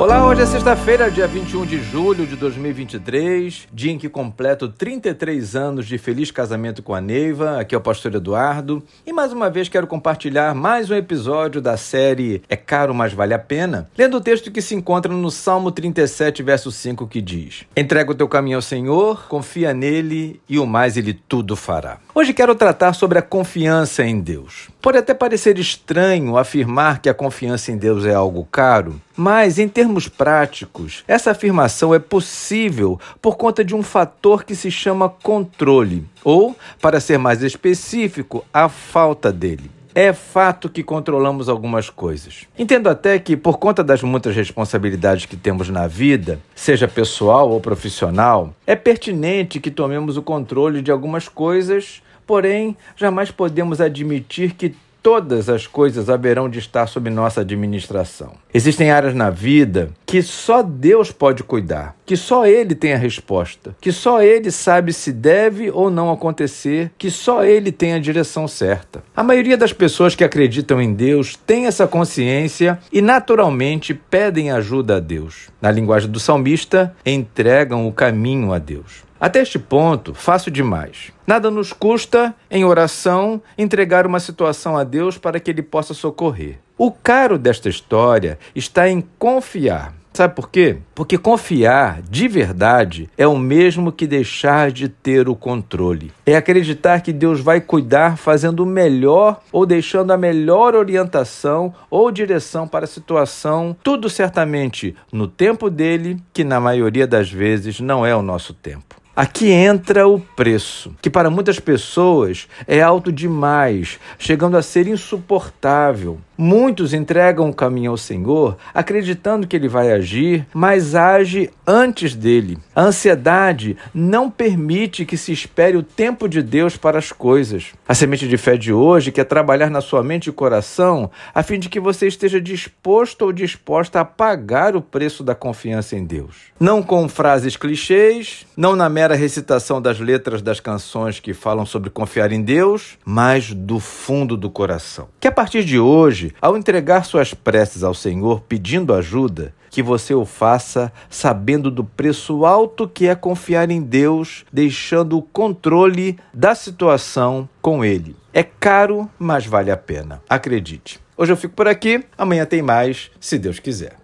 Olá, hoje é sexta-feira, dia 21 de julho de 2023, dia em que completo 33 anos de feliz casamento com a Neiva. Aqui é o pastor Eduardo. E mais uma vez quero compartilhar mais um episódio da série É Caro, mas Vale a Pena, lendo o texto que se encontra no Salmo 37, verso 5, que diz: Entrega o teu caminho ao Senhor, confia nele e o mais ele tudo fará. Hoje quero tratar sobre a confiança em Deus. Pode até parecer estranho afirmar que a confiança em Deus é algo caro, mas em termos práticos, essa afirmação é possível por conta de um fator que se chama controle, ou, para ser mais específico, a falta dele. É fato que controlamos algumas coisas. Entendo até que, por conta das muitas responsabilidades que temos na vida, seja pessoal ou profissional, é pertinente que tomemos o controle de algumas coisas, porém, jamais podemos admitir que todas as coisas haverão de estar sob nossa administração. Existem áreas na vida que só Deus pode cuidar, que só Ele tem a resposta, que só Ele sabe se deve ou não acontecer, que só Ele tem a direção certa. A maioria das pessoas que acreditam em Deus tem essa consciência e naturalmente pedem ajuda a Deus. Na linguagem do salmista, entregam o caminho a Deus. Até este ponto, fácil demais. Nada nos custa, em oração, entregar uma situação a Deus para que Ele possa socorrer. O caro desta história está em confiar. Sabe por quê? Porque confiar de verdade é o mesmo que deixar de ter o controle. É acreditar que Deus vai cuidar fazendo o melhor ou deixando a melhor orientação ou direção para a situação, tudo certamente no tempo dele, que na maioria das vezes não é o nosso tempo. Aqui entra o preço, que para muitas pessoas é alto demais, chegando a ser insuportável. Muitos entregam o caminho ao Senhor acreditando que ele vai agir, mas age antes dele. A ansiedade não permite que se espere o tempo de Deus para as coisas. A semente de fé de hoje quer trabalhar na sua mente e coração a fim de que você esteja disposto ou disposta a pagar o preço da confiança em Deus. Não com frases clichês, não na mera recitação das letras das canções que falam sobre confiar em Deus, mas do fundo do coração. Que a partir de hoje ao entregar suas preces ao Senhor pedindo ajuda, que você o faça sabendo do preço alto que é confiar em Deus, deixando o controle da situação com Ele. É caro, mas vale a pena. Acredite. Hoje eu fico por aqui, amanhã tem mais, se Deus quiser.